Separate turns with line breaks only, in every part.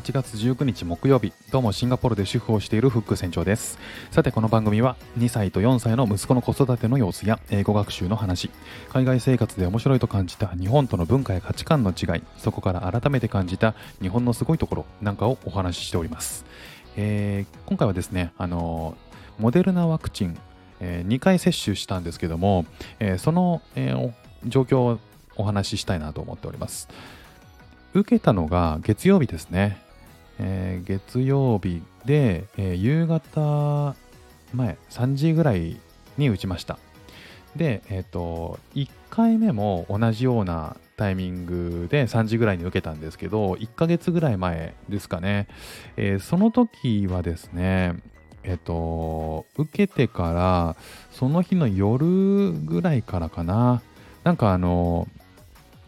8月19日木曜日どうもシンガポールで主婦をしているフック船長です。さてこの番組は2歳と4歳の息子の子育ての様子や英語学習の話海外生活で面白いと感じた日本との文化や価値観の違いそこから改めて感じた日本のすごいところなんかをお話ししております、えー、今回はですねあのモデルナワクチン、えー、2回接種したんですけども、えー、その、えー、状況をお話ししたいなと思っております。受けたのが月曜日ですね。えー、月曜日で、えー、夕方前3時ぐらいに打ちました。で、えっ、ー、と、1回目も同じようなタイミングで3時ぐらいに受けたんですけど、1ヶ月ぐらい前ですかね。えー、その時はですね、えっ、と、受けてから、その日の夜ぐらいからかな。なんかあの、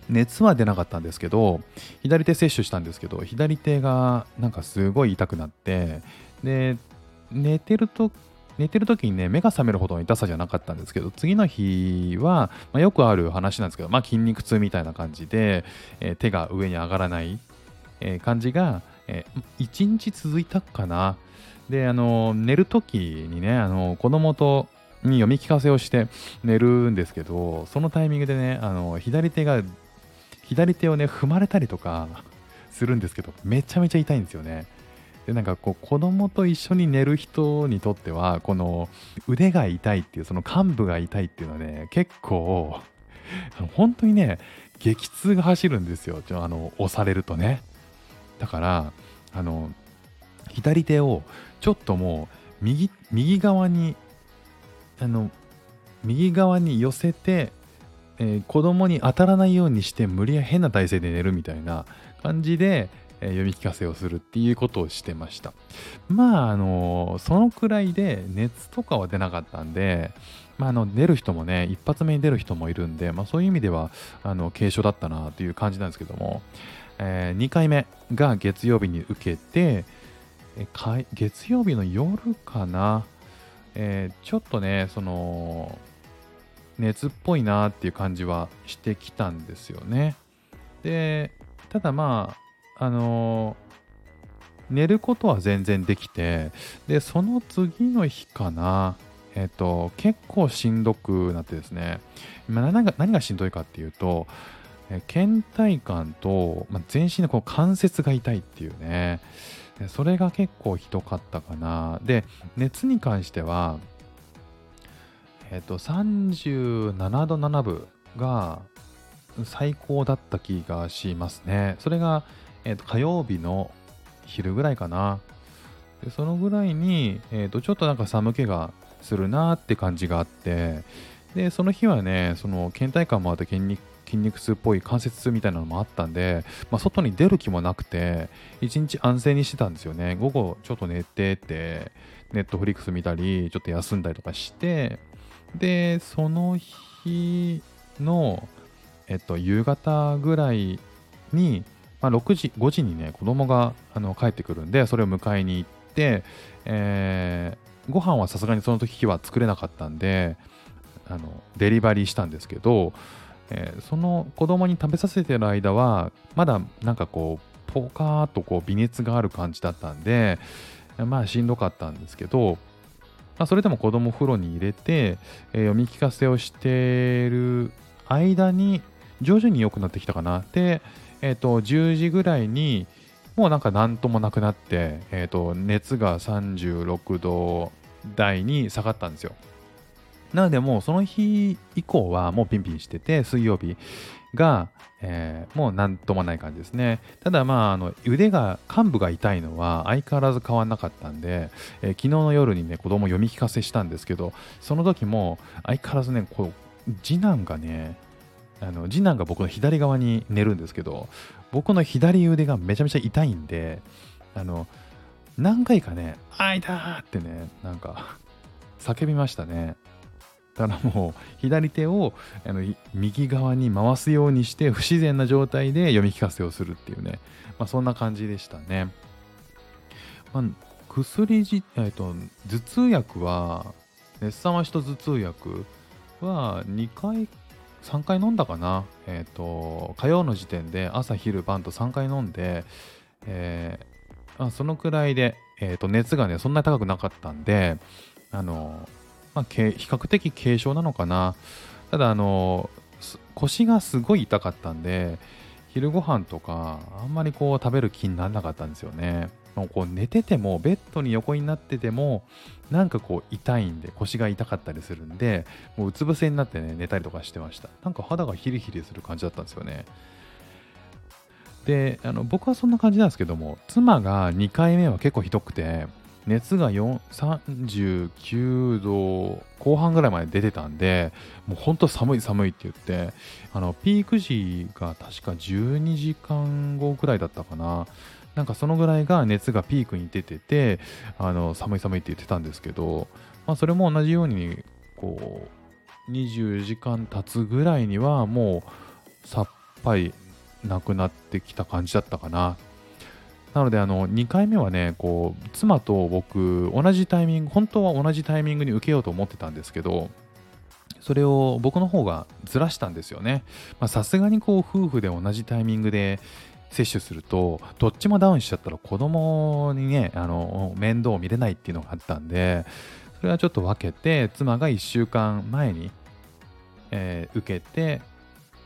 熱は出なかったんですけど左手接種したんですけど左手がなんかすごい痛くなってで寝てると寝てる時にね目が覚めるほどの痛さじゃなかったんですけど次の日は、まあ、よくある話なんですけど、まあ、筋肉痛みたいな感じで、えー、手が上に上がらない、えー、感じが、えー、1日続いたかな。であの寝る時にねあの子供とに読み聞かせをして寝るんですけどそのタイミングでねあの左手が左手をね踏まれたりとか するんですけどめちゃめちゃ痛いんですよね。でなんかこう子供と一緒に寝る人にとってはこの腕が痛いっていうその幹部が痛いっていうのはね結構本当にね激痛が走るんですよ。あの押されるとね。だからあの左手をちょっともう右右側にあの右側に寄せてえー、子供に当たらないようにして無理や変な体勢で寝るみたいな感じで、えー、読み聞かせをするっていうことをしてました。まああのー、そのくらいで熱とかは出なかったんでまあ、あの出る人もね一発目に出る人もいるんで、まあ、そういう意味ではあの軽症だったなという感じなんですけども、えー、2回目が月曜日に受けて、え月曜日の夜かな、えー、ちょっとねその熱っぽいなっていう感じはしてきたんですよね。で、ただまあ、あの、寝ることは全然できて、で、その次の日かな、えっ、ー、と、結構しんどくなってですね、今何が何がしんどいかっていうと、え倦怠感と、まあ、全身のこの関節が痛いっていうね、それが結構ひどかったかな。で、熱に関しては、えっ、と、37度7分が最高だった気がしますね。それが、えっ、と、火曜日の昼ぐらいかな。でそのぐらいに、えっ、と、ちょっとなんか寒気がするなって感じがあって、で、その日はね、その倦怠感もあって筋肉筋肉痛っぽい関節痛みたいなのもあったんで、まあ、外に出る気もなくて、一日安静にしてたんですよね。午後ちょっと寝てて、ネットフリックス見たり、ちょっと休んだりとかして、で、その日の、えっと、夕方ぐらいに、まあ、6時、5時にね、子供があの帰ってくるんで、それを迎えに行って、えー、ご飯はさすがにその時は作れなかったんで、あのデリバリーしたんですけど、えー、その子供に食べさせてる間は、まだなんかこう、ポカーとこう微熱がある感じだったんで、まあしんどかったんですけど、まあ、それでも子供風呂に入れて、えー、読み聞かせをしている間に徐々に良くなってきたかな。で、えっ、ー、と、10時ぐらいにもうなんか何ともなくなって、えっ、ー、と、熱が36度台に下がったんですよ。なのでもうその日以降はもうピンピンしてて、水曜日が、えー、もうなんともない感じですね。ただまあ、あの腕が、幹部が痛いのは相変わらず変わんなかったんで、えー、昨日の夜にね、子供読み聞かせしたんですけど、その時も相変わらずね、こう、次男がね、あの次男が僕の左側に寝るんですけど、僕の左腕がめちゃめちゃ痛いんで、あの、何回かね、あいたーってね、なんか、叫びましたね。だからもう左手をあの右側に回すようにして不自然な状態で読み聞かせをするっていうね、まあ、そんな感じでしたね。まあ、薬じ、えーと、頭痛薬は熱さましと頭痛薬は2回3回飲んだかな、えっ、ー、と火曜の時点で朝昼晩と3回飲んで、えあそのくらいで、えー、と熱がねそんなに高くなかったんであの、まあ、比較的軽症なのかな。ただあの腰がすごい痛かったんで昼ご飯とかあんまりこう食べる気にならなかったんですよね。もうこう寝ててもベッドに横になっててもなんかこう痛いんで腰が痛かったりするんでもううつ伏せになってね寝たりとかしてました。なんか肌がヒリヒリする感じだったんですよね。であの僕はそんな感じなんですけども妻が2回目は結構ひどくて熱が39度後半ぐらいまで出てたんでもうほんと寒い寒いって言ってあのピーク時が確か12時間後くらいだったかななんかそのぐらいが熱がピークに出ててあの寒い寒いって言ってたんですけど、まあ、それも同じようにこう20時間経つぐらいにはもうさっぱりなくなってきた感じだったかな。なのであの2回目はねこう妻と僕同じタイミング本当は同じタイミングに受けようと思ってたんですけどそれを僕の方がずらしたんですよね。さすがにこう夫婦で同じタイミングで接種するとどっちもダウンしちゃったら子供にねあの面倒を見れないっていうのがあったんでそれはちょっと分けて妻が1週間前に、えー、受けて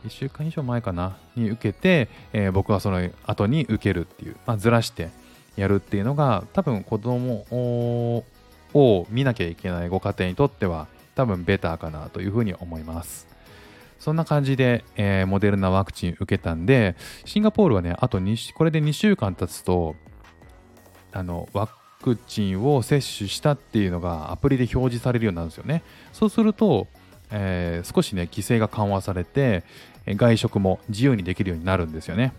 1週間以上前かなに受けて、えー、僕はその後に受けるっていう、まあ、ずらしてやるっていうのが多分子供を見なきゃいけないご家庭にとっては多分ベターかなというふうに思います。そんな感じで、えー、モデルナワクチン受けたんで、シンガポールはね、あと2、これで2週間経つと、あの、ワクチンを接種したっていうのがアプリで表示されるようになるんですよね。そうすると、えー、少しね、規制が緩和されて、外食も自由にできるようになるんですよね。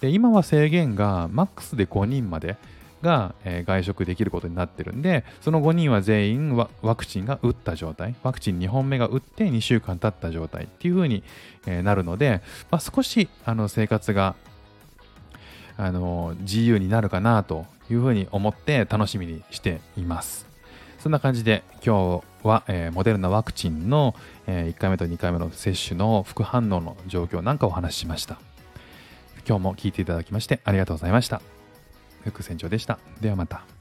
で今は制限がマックスで5人までが、外食できることになってるんで、その5人は全員ワクチンが打った状態、ワクチン2本目が打って2週間経った状態っていう風に、なるので、まあ、少しあの生活があの自由になるかなというふうに思って楽しみにしています。そんな感じで今日は、えー、モデルナワクチンの、えー、1回目と2回目の接種の副反応の状況なんかをお話ししました。今日も聞いていただきましてありがとうございました。副船長でした。ではまた。